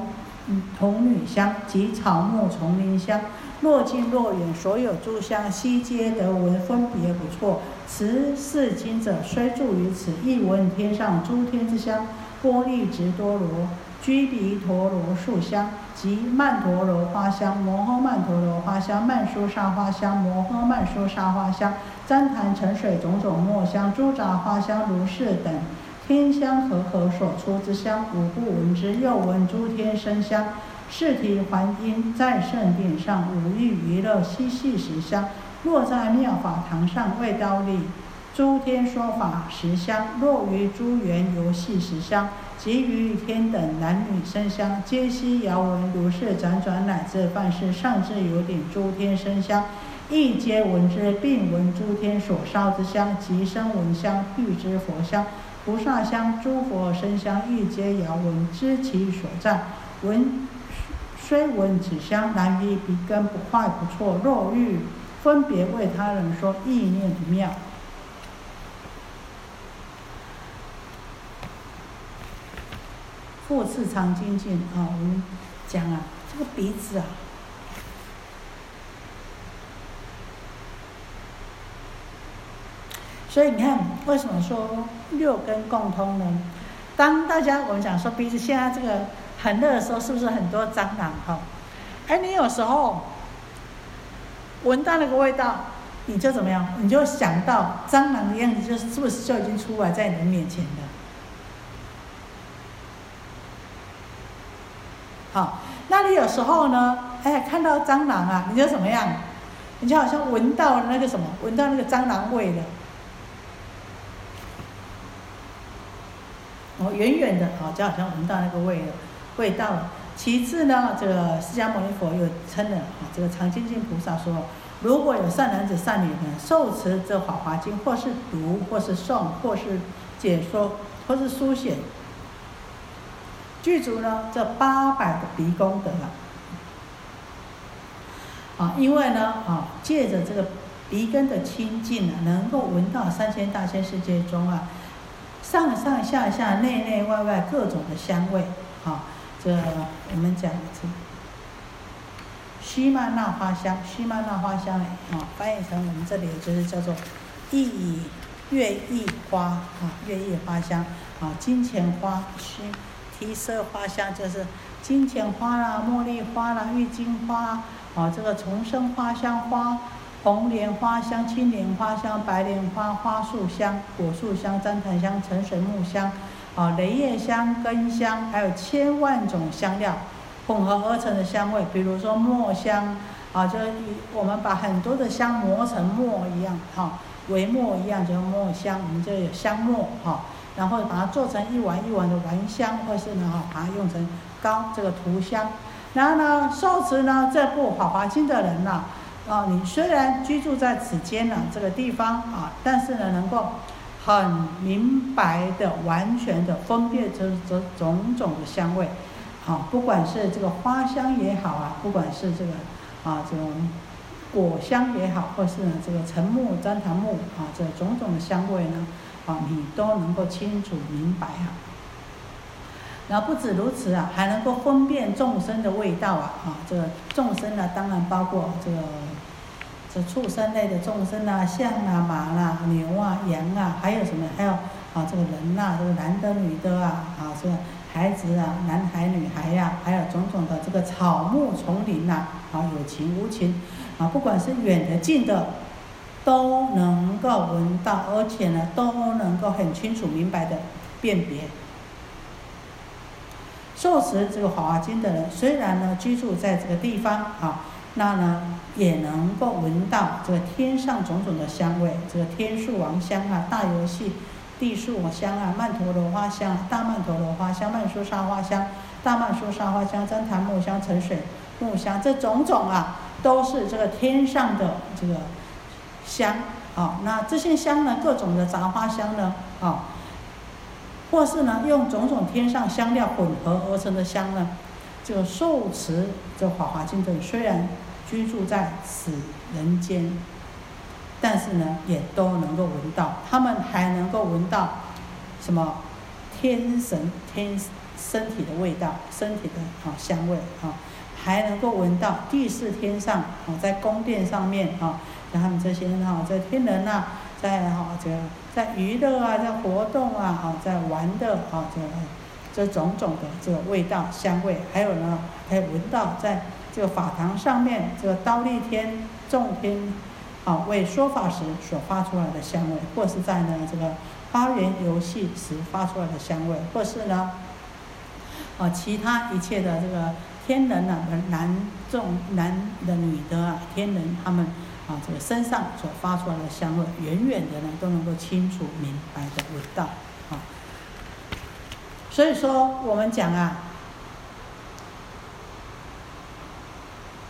童女香及草木丛林香，若近若远，所有诸香悉皆得闻，分别不错。持是经者，虽住于此，亦闻天上诸天之香。波利直多罗、居比陀罗树香及曼陀罗花香、摩诃曼陀罗花香、曼殊沙花香、摩诃曼殊沙花香、旃檀沉水种种墨香、诸杂花香如是等。天香和合所出之香，五不闻之。又闻诸天生香，是提还因在圣殿上，五欲娱乐嬉戏时香。若在妙法堂上为刀立，诸天说法时香。若于诸园游戏时香，及于天等男女生香，皆悉遥闻。如是辗转乃至半世上至有顶诸天生香，亦皆闻之，并闻诸天所烧之香，及声闻香，欲知佛香。菩萨香、诸佛身香，欲皆遥闻，知其所在。闻虽闻此香，难于鼻根不坏不错。若欲分别为他人说，意念不妙。复次常精进啊，我们讲啊，这个鼻子啊。所以你看，为什么说六根共通呢？当大家我们讲说鼻子现在这个很热的时候，是不是很多蟑螂？哈，哎，你有时候闻到那个味道，你就怎么样？你就想到蟑螂的样子，就是是不是就已经出来在你的面前了？好，那你有时候呢，哎，看到蟑螂啊，你就怎么样？你就好像闻到那个什么，闻到那个蟑螂味了。哦，远远的啊，就好像闻到那个味了味道了。其次呢，这个释迦牟尼佛又称了啊，这个常精进菩萨说，如果有善男子善女人受持这《法华经》，或是读，或是诵，或是解说，或是书写，具足呢这八百的鼻功德啊。啊，因为呢啊，借着这个鼻根的清净呢，能够闻到三千大千世界中啊，上上下下、内内外外各种的香味啊。这我们讲这西曼那花香，西曼那花香啊，翻译成我们这里就是叫做意月意花啊，月意花香啊，金钱花须提色花香就是金钱花啦、茉莉花啦、郁金花啊，这个重生花香花、红莲花香、青莲花香、白莲花花树香、果树香、旃檀香、沉水木香。啊，雷叶香、根香，还有千万种香料混合而成的香味，比如说墨香，啊，就是我们把很多的香磨成墨一样，哈，为墨一样，就是墨香，我们就有香墨，哈，然后把它做成一碗一碗的丸香，或是呢，哈，把它用成膏这个涂香。然后呢，受持呢这部《法华经》的人呐，啊，啊你虽然居住在此间呢这个地方啊，但是呢，能够。很明白的、完全的分辨出这种种的香味，好，不管是这个花香也好啊，不管是这个啊这种果香也好，或是呢这个沉木、旃檀木啊这种种的香味呢，啊你都能够清楚明白啊。然后不止如此啊，还能够分辨众生的味道啊，啊这个众生呢，当然包括这个。这畜生类的众生啊，象啊、马啦、牛啊、羊啊，还有什么？还有啊，这个人呐，这个男的、女的啊，啊，这个孩子啊，男孩、女孩呀，还有种种的这个草木丛林呐，啊，有情无情，啊，不管是远的近的，都能够闻到，而且呢，都能够很清楚明白的辨别。受持这个《华经》的人，虽然呢居住在这个地方啊。那呢，也能够闻到这个天上种种的香味，这个天树王香啊，大游戏地树香啊，曼陀罗花香，大曼陀罗花香，曼殊沙花香，大曼殊沙花香，真檀木香，沉水木香，这种种啊，都是这个天上的这个香啊。那这些香呢，各种的杂花香呢，啊，或是呢，用种种天上香料混合而成的香呢。就受持这《华华经》的虽然居住在此人间，但是呢，也都能够闻到，他们还能够闻到什么天神天身体的味道，身体的啊香味啊，还能够闻到地四天上啊，在宫殿上面啊，像他们这些哈，在天人呐，在哈这在娱乐啊，在活动啊，啊，在玩的啊这。这种种的这个味道香味，还有呢，可以闻到在这个法堂上面，这个刀立天众天啊为说法时所发出来的香味，或是在呢这个花园游戏时发出来的香味，或是呢啊其他一切的这个天人啊，男众男的女的啊，天人他们啊这个身上所发出来的香味，远远的呢都能够清楚明白的闻到。所以说，我们讲啊，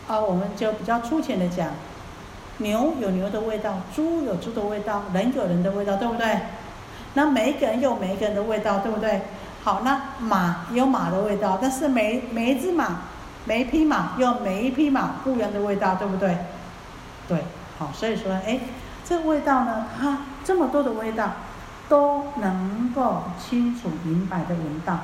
啊，我们就比较粗浅的讲，牛有牛的味道，猪有猪的味道，人有人的味道，对不对？那每一个人有每一个人的味道，对不对？好，那马有马的味道，但是每每一只马，每一匹马有每一匹马不一样的味道，对不对？对，好，所以说，哎，这个味道呢，它这么多的味道。都能够清楚明白的闻到，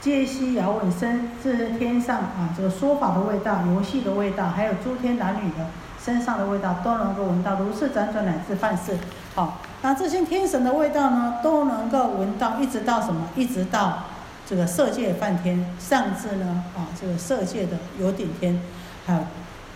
皆悉遥闻声，这是天上啊，这个说法的味道，游戏的味道，还有诸天男女的身上的味道，都能够闻到。如是辗转乃至犯事，好，那这些天神的味道呢，都能够闻到，一直到什么？一直到这个色界梵天，上至呢啊，这个色界的有顶天，还有。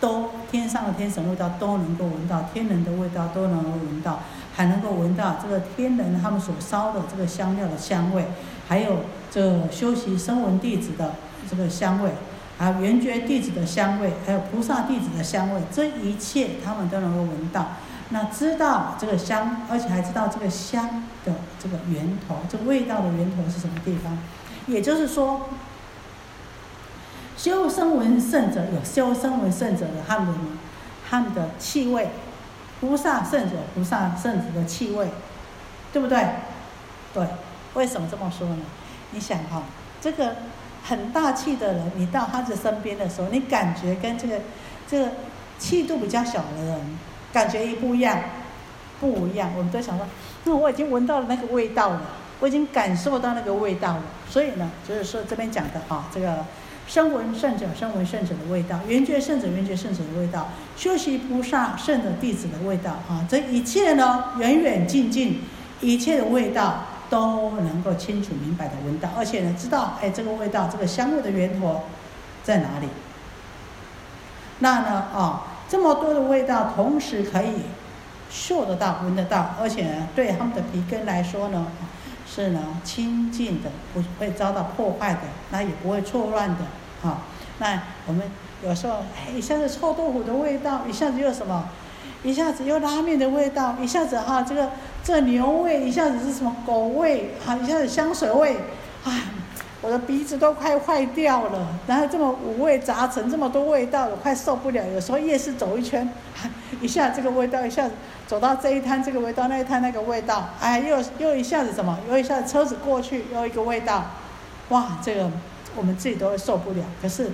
都天上的天神味道都能够闻到，天人的味道都能够闻到，还能够闻到这个天人他们所烧的这个香料的香味，还有这修习声闻弟子的这个香味，还有圆觉弟子的香味，还有菩萨弟子的香味，这一切他们都能够闻到。那知道这个香，而且还知道这个香的这个源头，这个味道的源头是什么地方。也就是说，修身闻圣者有修身闻圣者的他们的他们的气味，菩萨圣者菩萨圣者的气味，对不对？对，为什么这么说呢？你想哈，这个很大气的人，你到他的身边的时候，你感觉跟这个这个气度比较小的人。感觉一不一样，不一样。我们都想说，因为我已经闻到了那个味道了，我已经感受到那个味道了。所以呢，就是说这边讲的啊，这个声闻圣者、声闻圣者的味道，缘觉圣者、缘觉圣者的味道，修习菩萨圣的弟子的味道啊，这一切呢，远远近近，一切的味道都能够清楚明白的闻到，而且呢，知道哎，这个味道，这个香味的源头在哪里？那呢，啊。这么多的味道，同时可以嗅得到、闻得到，而且呢，对他们的鼻根来说呢，是呢清净的，不会遭到破坏的，那也不会错乱的，哈。那我们有时候，哎，一下子臭豆腐的味道，一下子又什么，一下子又拉面的味道，一下子哈，这个这牛味，一下子是什么狗味，哈，一下子香水味，啊。我的鼻子都快坏掉了，然后这么五味杂陈，这么多味道，我快受不了。有时候夜市走一圈，一下这个味道，一下子走到这一摊这个味道，那一摊那个味道，哎，又又一下子什么，又一下子车子过去又一个味道，哇，这个我们自己都会受不了。可是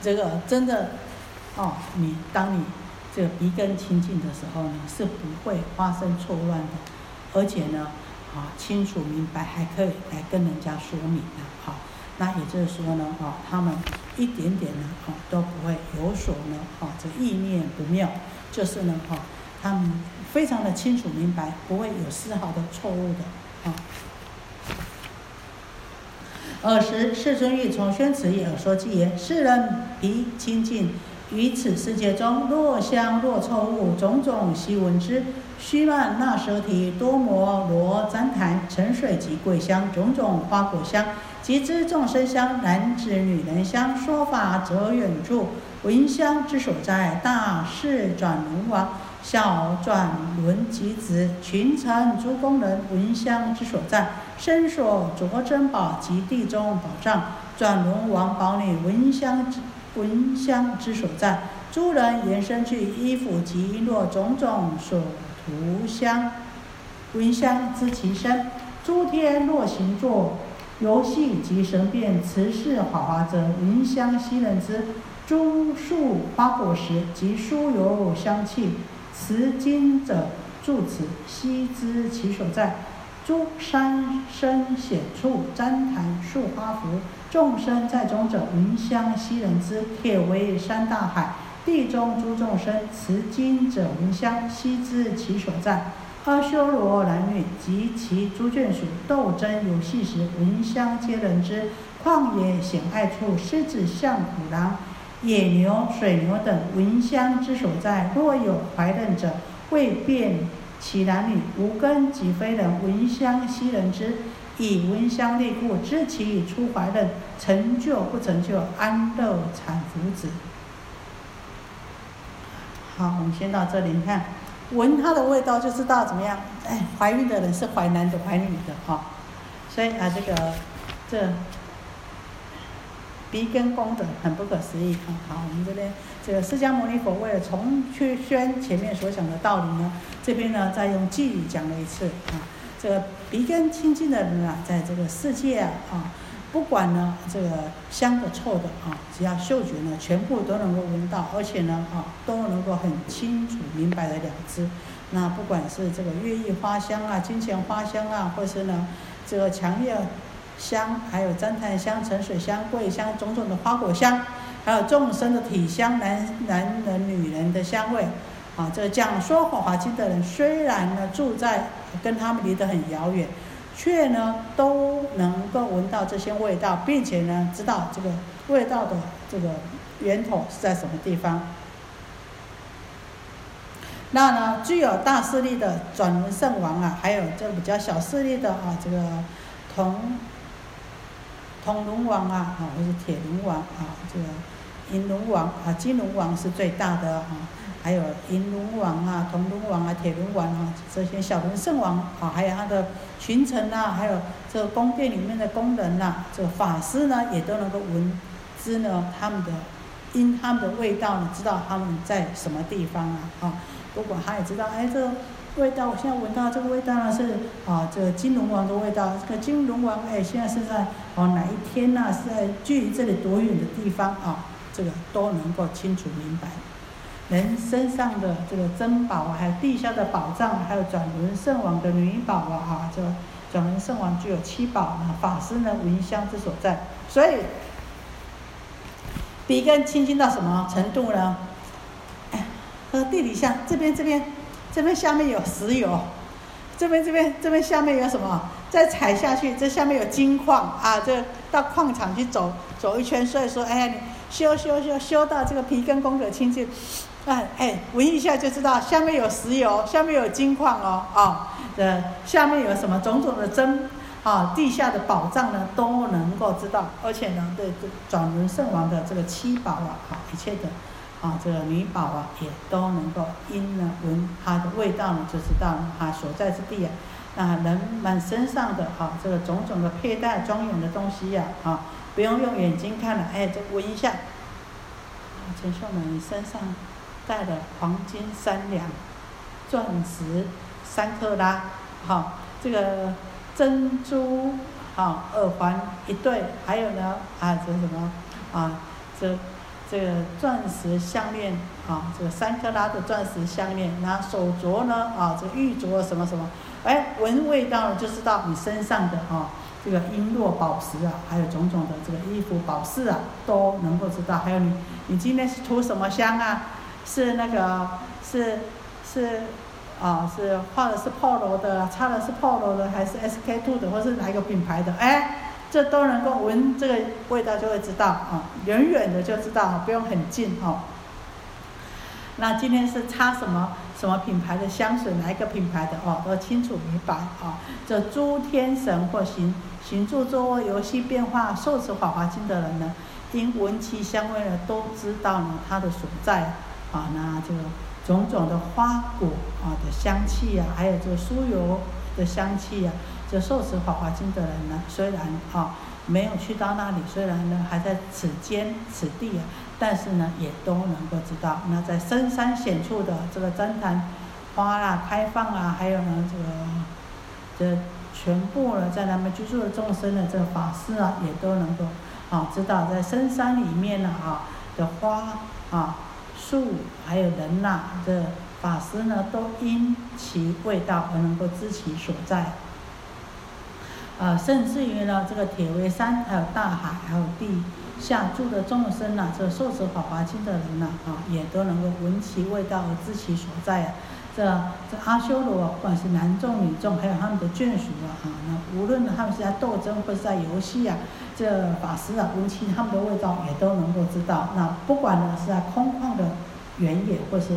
这个真的哦，你当你这个鼻根清净的时候呢，是不会发生错乱的，而且呢。啊，清楚明白，还可以来跟人家说明的，好，那也就是说呢，啊，他们一点点呢，啊，都不会有所呢，啊，这意念不妙，就是呢，哈，他们非常的清楚明白，不会有丝毫的错误的，啊。尔时世尊欲从宣此意而说偈言：世人彼清净。于此世界中，若香若臭物，种种悉闻之。须曼那舍提多摩罗旃檀沉水及桂香，种种花果香，及之众生香，男子女人香，说法则远处。闻香之所在，大士转轮王，小转轮及子，群臣诸宫人，闻香之所在，身所着珍宝及地中宝藏，转轮王宝女闻香之。闻香之所在，诸人延伸去衣服及璎珞种种所涂香，闻香知其身。诸天若行作游戏及神变，持世华华者，闻香悉人之。诸树花果实及酥油香气，持经者住此，悉知其所在。诸山深险处，旃檀树花福。众生在中者，云香悉人之，铁为山大海。地中诸众生持经者，闻香悉知其所在。阿修罗男女及其诸眷属，斗争游戏时，闻香皆人之。旷野险隘处，狮子、象、虎、狼、野牛、水牛等，闻香之所在。若有怀孕者，未辨其男女，无根即非人，闻香悉人之。以闻香内故，知其已出怀的成就不成就，安乐产福子。好，我们先到这里。你看，闻它的味道就知道怎么样。哎，怀孕的人是怀男的，怀女的哈。所以啊，这个这鼻根功德很不可思议啊。好，我们这边这个释迦牟尼佛为了重去宣前面所讲的道理呢，这边呢再用偈语讲了一次啊。这个鼻根清净的人啊，在这个世界啊，不管呢这个香的臭的啊，只要嗅觉呢，全部都能够闻到，而且呢，啊，都能够很清楚明白的了知。那不管是这个月意花香啊、金钱花香啊，或是呢这个强烈香，还有旃檀香、沉水香、桂香种种的花果香，还有众生的体香，男男人、女人的香味。啊，这个讲说《法华经》的人，虽然呢住在跟他们离得很遥远，却呢都能够闻到这些味道，并且呢知道这个味道的这个源头是在什么地方。那呢，具有大势力的转轮圣王啊，还有这比较小势力的啊，这个同铜龙王啊，啊或是铁龙王啊，这个。银龙王啊，金龙王是最大的啊，还有银龙王啊、铜龙王啊、铁龙王啊，这些小龙圣王啊，还有他的群臣呐，还有这个宫殿里面的工人呐，这个法师呢，也都能够闻知呢他们的因他们的味道呢，知道他们在什么地方啊啊，不过他也知道，哎，这味道，我现在闻到这个味道呢是啊，这个金龙王的味道，这个金龙王哎，现在是在哦哪一天呢？是在距离这里多远的地方啊？这个都能够清楚明白。人身上的这个珍宝啊，还有地下的宝藏，还有转轮圣王的女宝啊，啊，这个转轮圣王具有七宝啊，法师呢闻香之所在，所以。笔根清净到什么程度呢？哎，和地底下这边这边，这边下面有石油，这边这边这边下面有什么？再踩下去，这下面有金矿啊！这到矿场去走走一圈，所以说，哎，你修修修修到这个皮根功德清净，哎哎，闻一下就知道下面有石油，下面有金矿哦，啊，呃下面有什么种种的真。啊，地下的宝藏呢都能够知道，而且呢，对这转轮圣王的这个七宝啊，好一切的，啊，这个女宝啊，也都能够因呢闻它的味道呢，就知道它所在之地啊。那人们身上的啊，这个种种的佩戴庄严的东西呀，啊，不用用眼睛看了，哎，就闻一下。陈秀们身上带的黄金三两，钻石三克拉，好，这个。珍珠啊，耳环一对，还有呢啊，这什么啊，这这个钻石项链啊，这个三克拉的钻石项链，然后手镯呢啊，这玉镯什么什么，哎，闻味道就知道你身上的啊，这个璎珞宝石啊，还有种种的这个衣服宝饰啊，都能够知道。还有你，你今天是涂什么香啊？是那个是是。啊，是画的是 Polo 的，擦的是 Polo 的，还是 SK two 的，或是哪一个品牌的？哎，这都能够闻这个味道就会知道啊，远远的就知道，不用很近哦。那今天是擦什么什么品牌的香水，哪一个品牌的哦，都清楚明白啊。这诸天神或行行住坐卧游戏变化受持法华经的人呢，因闻其香味呢，都知道呢它的所在啊，那这个。种种的花果啊的香气呀，还有这酥油的香气呀，这受持法华经的人呢，虽然啊没有去到那里，虽然呢还在此间此地啊，但是呢也都能够知道，那在深山险处的这个旃檀花啊开放啊，还有呢这个这全部呢在他们居住的众生的这个法师啊，也都能够啊知道在深山里面呢啊的花啊。树还有人呐，这法师呢，都因其味道而能够知其所在。啊，甚至于呢，这个铁围山，还有大海，还有地下住的众生呐，这受持法华经的人呐，啊，也都能够闻其味道而知其所在。啊这这阿修罗，不管是男众女众，还有他们的眷属啊，啊，那无论他们是在斗争或是在游戏啊。这法师啊，闻其他们的味道也都能够知道。那不管呢是在空旷的原野，或是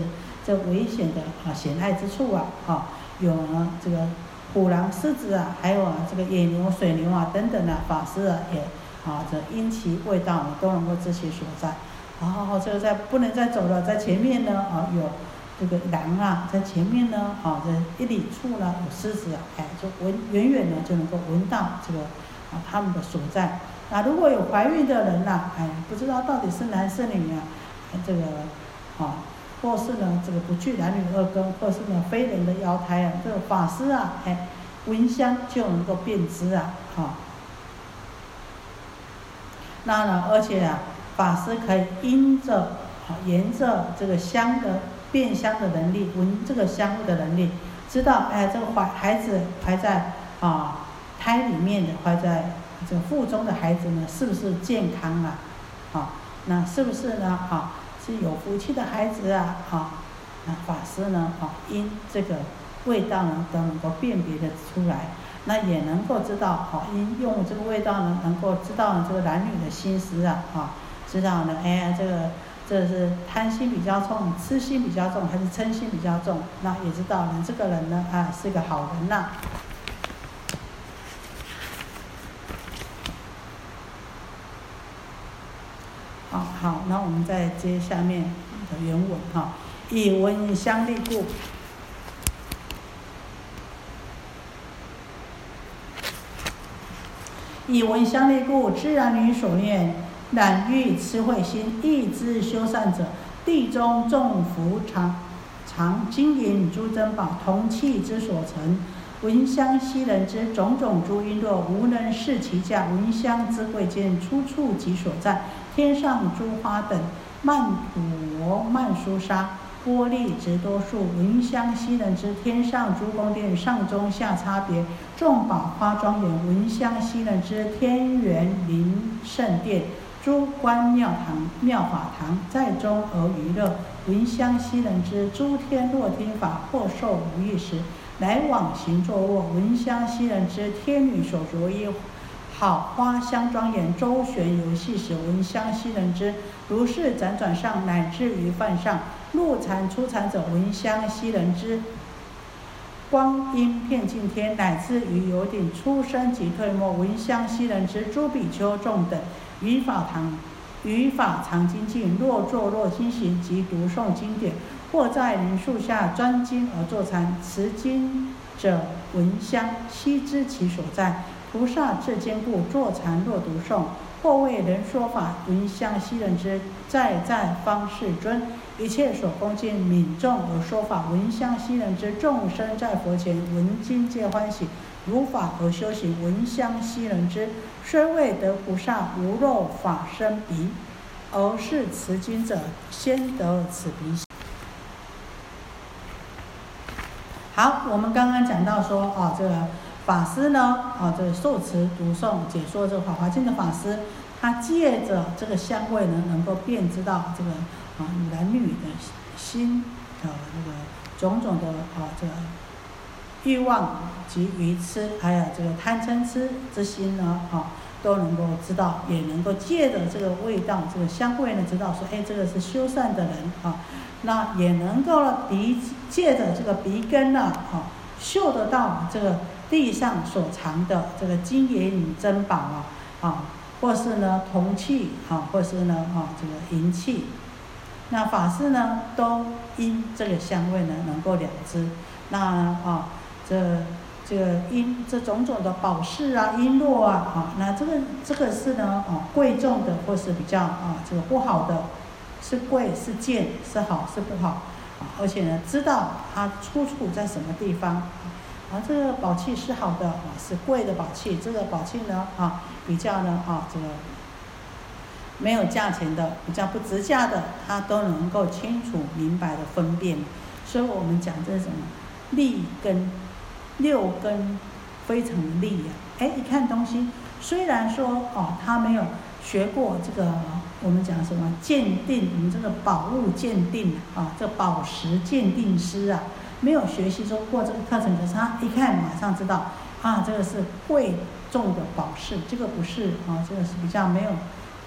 这危险的啊险隘之处啊，哈，有呢这个虎狼狮子啊，还有啊这个野牛水牛啊等等的法师啊，也啊这因其味道呢都能够知其所在。然后这个在不能再走了，在前面呢啊有这个狼啊，在前面呢啊这一里处呢有狮子啊，哎就闻远远的就能够闻到这个啊他们的所在。那，如果有怀孕的人呐，哎，不知道到底是男是女啊，这个，啊，或是呢，这个不具男女二根，或是呢非人的妖胎啊，这个法师啊，哎，闻香就能够辨知啊，哈。那呢，而且啊，法师可以因着啊，沿着这个香的变香的能力，闻这个香味的能力，知道哎，这个怀孩子怀在啊胎里面的，怀在。这个腹中的孩子呢，是不是健康啊？好，那是不是呢？好，是有福气的孩子啊？好，那法师呢？好，因这个味道呢，都能够辨别的出来，那也能够知道，好，因用这个味道呢，能够知道这个男女的心思啊，啊，知道呢，哎，这个这是贪心比较重，痴心比较重，还是嗔心比较重？那也知道呢，这个人呢，啊，是个好人呐。好好，那我们再接下面的原文哈，以闻香力故，以闻香力故，自然于所念，染欲痴慧心，意之修善者，地中众福常常金银诸珍宝，铜器之所成。闻香悉人之种种诸璎珞，无能视其价。闻香之贵贱，出处及所在。天上诸花等，曼陀曼殊沙，玻璃直多数。闻香悉人之天上诸宫殿，上中下差别，众宝花庄严。闻香悉人之天园林圣殿，诸观妙堂妙法堂，在中而娱乐。闻香悉人之诸天若天法，或受无意时。来往行坐卧，闻香悉人之天女所着衣，好花香庄严，周旋游戏时，闻香悉人之如是辗转上，乃至于犯上，入禅出禅者，闻香悉人之光阴遍尽天，乃至于有顶出生即退没，闻香悉人之诸比丘众等，于法堂于法藏精进，若坐若经行，及读诵经典。或在林树下专经而坐禅，持经者闻香，悉知其所在。菩萨至坚固，坐禅若读诵。或为人说法，闻香悉人之，在在方世尊。一切所恭敬敏众而说法，闻香悉人之众生在佛前闻经皆欢喜，如法而修行，闻香悉人之，虽未得菩萨，无漏法身鼻，而是持经者先得此鼻。好，我们刚刚讲到说，啊，这个法师呢，啊，这个受持、读诵、解说这个《法华经》的法师，他借着这个香味呢，能够辨知到这个啊男女的心的那个种种的啊这个欲望及愚痴，还有这个贪嗔痴之心呢，啊，都能够知道，也能够借着这个味道、这个香味呢，知道说，哎，这个是修善的人啊。那也能够鼻借着这个鼻根呢，啊，嗅得到这个地上所藏的这个金银珍宝啊，啊，或是呢铜器啊，或是呢啊这个银器，那法师呢都因这个香味呢能够了知，那啊这这个因这种种的宝饰啊璎珞啊，啊，那这个这个是呢啊贵重的或是比较啊这个不好的。是贵是贱是好是不好啊？而且呢，知道它出处在什么地方啊？这个宝器是好的啊，是贵的宝器。这个宝器呢啊，比较呢啊，这个没有价钱的，比较不值价的，他都能够清楚明白的分辨。所以我们讲这种利根六根非常利啊！哎，一看东西，虽然说哦，他没有。学过这个，我们讲什么鉴定？我们这个宝物鉴定啊，这宝石鉴定师啊，没有学习说过这个课程，可是他一看马上知道啊，这个是贵重的宝石，这个不是啊，这个是比较没有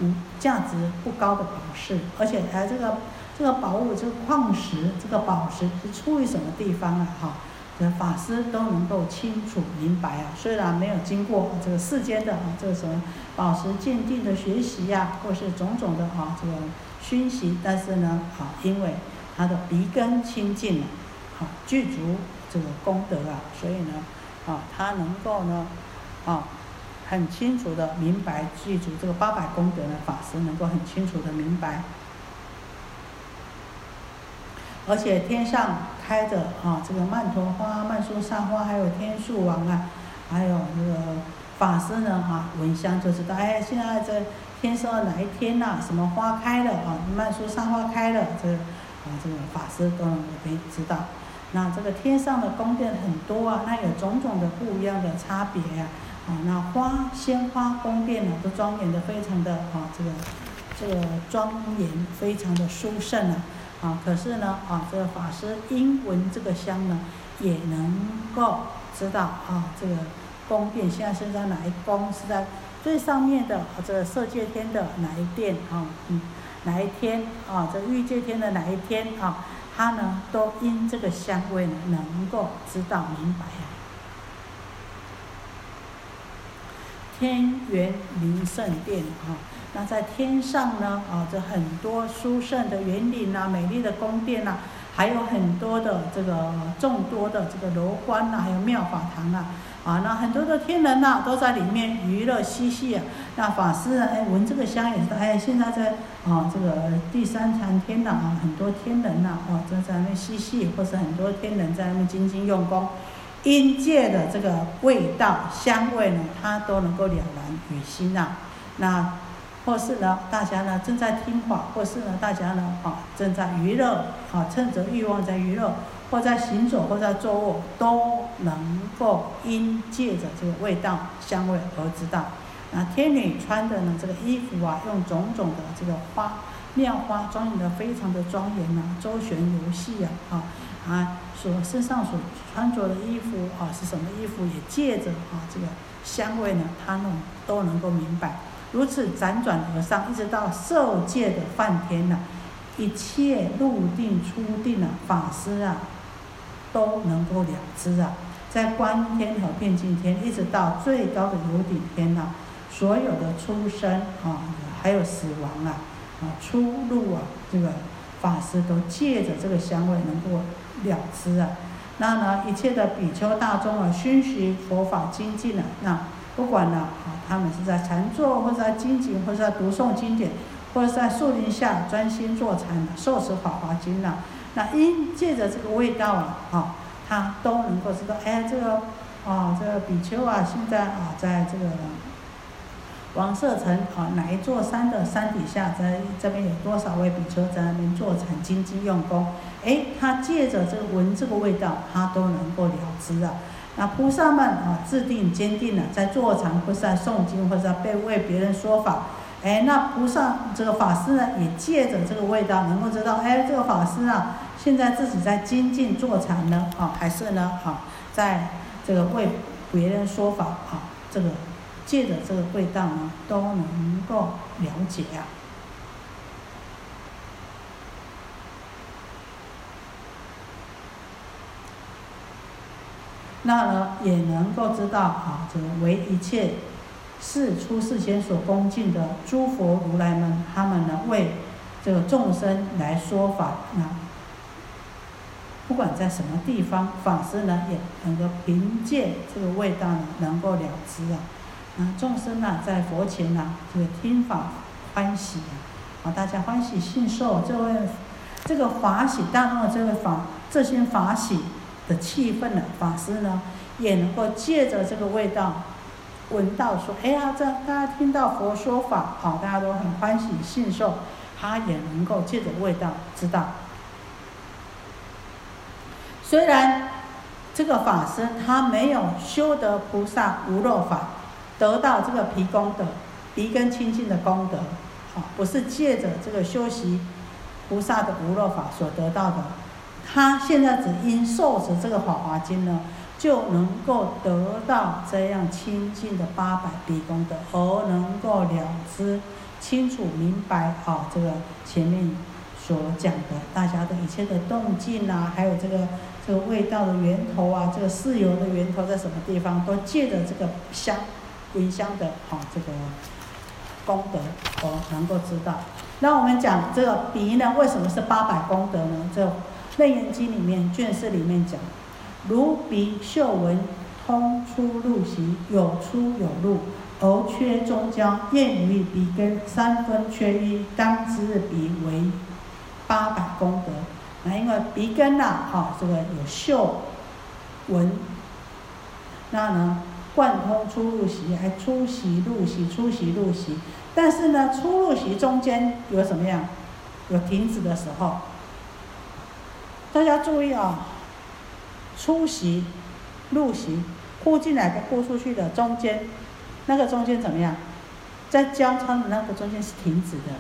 嗯价值不高的宝石，而且还这个这个宝物这个矿石这个宝石是出于什么地方啊？哈。这法师都能够清楚明白啊，虽然没有经过这个世间的啊这个什么宝石鉴定的学习呀，或是种种的啊这个熏习，但是呢啊，因为他的鼻根清净了，好具足这个功德啊，所以呢啊他能够呢啊很清楚的明白具足这个八百功德的法师能够很清楚的明白。而且天上开着啊，这个曼陀花、曼殊沙花，还有天树王啊，还有那个法师呢啊，闻香就知道，哎，现在这天上哪一天呐？什么花开了啊？曼殊沙花开了，这啊，这个法师都能可以知道。那这个天上的宫殿很多啊，那有种种的不一样的差别呀。啊，那花鲜花宫殿呢，都庄严的非常的啊，这个这个庄严，非常的殊胜啊。啊，可是呢，啊，这个法师因闻这个香呢，也能够知道啊，这个宫殿现在是在哪一宫？是在最上面的这个色界天的哪一殿？啊，嗯，哪一天？啊，这欲界天的哪一天？啊，他呢，都因这个香味呢，能够知道明白啊。天元灵圣殿啊。那在天上呢啊，这很多殊胜的园林呐，美丽的宫殿呐，还有很多的这个众多的这个楼观呐，还有妙法堂啊。啊，那很多的天人呐，都在里面娱乐嬉戏啊。那法师呢，哎，闻这个香也是，哎，现在在啊这个第三禅天呐，啊，很多天人呐，哦，在在那嬉戏，或是很多天人在那边精进用功，因界的这个味道香味呢，它都能够了然于心呐。那或是呢，大家呢正在听法，或是呢大家呢啊正在娱乐，啊趁着欲望在娱乐。或在行走，或在坐卧，都能够因借着这个味道、香味而知道。啊，天女穿的呢这个衣服啊，用种种的这个花妙花装饰的非常的庄严呐，周旋游戏啊，啊啊，所身上所穿着的衣服啊是什么衣服，也借着啊这个香味呢，他们都能够明白。如此辗转而上，一直到受戒的梵天呐，一切入定出定啊，法师啊。都能够了知啊，在观天和遍境天，一直到最高的有顶天呐，所有的出生啊，还有死亡啊，啊出入啊，这个法师都借着这个香味能够了知啊。那呢，一切的比丘大众啊，熏习佛法精进啊，那不管呢啊，他们是在禅坐，或者在精进，或者在读诵经典，或者在树林下专心坐禅，受持法华经呢。那因借着这个味道啊，啊，他都能够知道，哎，这个，啊，这个比丘啊，现在啊，在这个王舍城啊，哪一座山的山底下，在这边有多少位比丘在那边坐禅精进用功？哎，他借着这个闻这个味道，他都能够了知啊。那菩萨们啊，制定坚定了，在坐禅或是在诵经或者在被为别人说法。哎，那菩萨这个法师呢，也借着这个味道，能够知道，哎，这个法师啊。现在自己在精进坐禅呢，啊，还是呢，啊，在这个为别人说法，啊，这个借着这个会道呢，都能够了解啊。那呢，也能够知道，啊，这个为一切世出世间所恭敬的诸佛如来们，他们呢，为这个众生来说法，那。不管在什么地方，法师呢也能够凭借这个味道呢，能够了知啊。啊，众生呢在佛前呢，这个听法欢喜啊，啊，大家欢喜信受这位这个法喜大众的这位法这些法喜的气氛呢，法师呢也能够借着这个味道闻到说，哎呀，这大家听到佛说法，好，大家都很欢喜信受，他也能够借着味道知道。虽然这个法师他没有修得菩萨无漏法，得到这个皮功德、鼻根清净的功德，啊，不是借着这个修习菩萨的无漏法所得到的，他现在只因受持这个法华经呢，就能够得到这样清净的八百鼻功德，而能够了知清楚明白啊，这个前面所讲的大家的一切的动静啊，还有这个。这个味道的源头啊，这个豉油的源头在什么地方？都借着这个香，闻香的哈这个功德，我能够知道。那我们讲这个鼻呢，为什么是八百功德呢？这《楞严经》里面卷四里面讲，如鼻嗅闻，通出入息，有出有入，而缺中焦，验于鼻根三分缺一，当知鼻为八百功德。那因为鼻根呐，哈，这个有嗅、闻，那呢，贯通出入息，还出息入息，出息入息。但是呢，出入息中间有什么样？有停止的时候。大家注意啊，出息、入息，呼进来跟呼出去的中间，那个中间怎么样？在交叉的那个中间是停止的。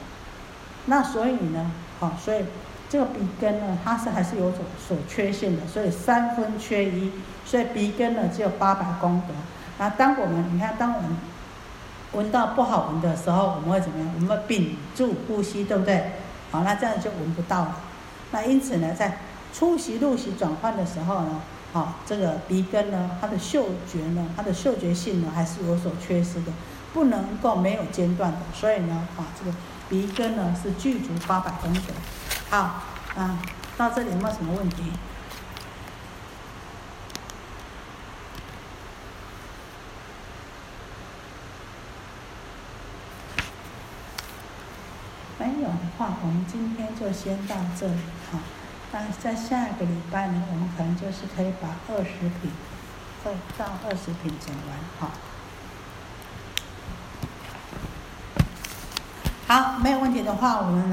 那所以呢，好，所以。这个鼻根呢，它是还是有种所缺陷的，所以三分缺一，所以鼻根呢只有八百功德。那当我们你看，当我们闻到不好闻的时候，我们会怎么样？我们屏住呼吸，对不对？好，那这样就闻不到了。那因此呢，在出息入息转换的时候呢，好，这个鼻根呢，它的嗅觉呢，它的嗅觉性呢，还是有所缺失的，不能够没有间断的。所以呢，啊，这个鼻根呢是具足八百功德。好，啊，到这里没有什么问题？没有的话，我们今天就先到这里哈。但在下一个礼拜呢，我们可能就是可以把二十品，二到二十品讲完哈。好，没有问题的话，我们。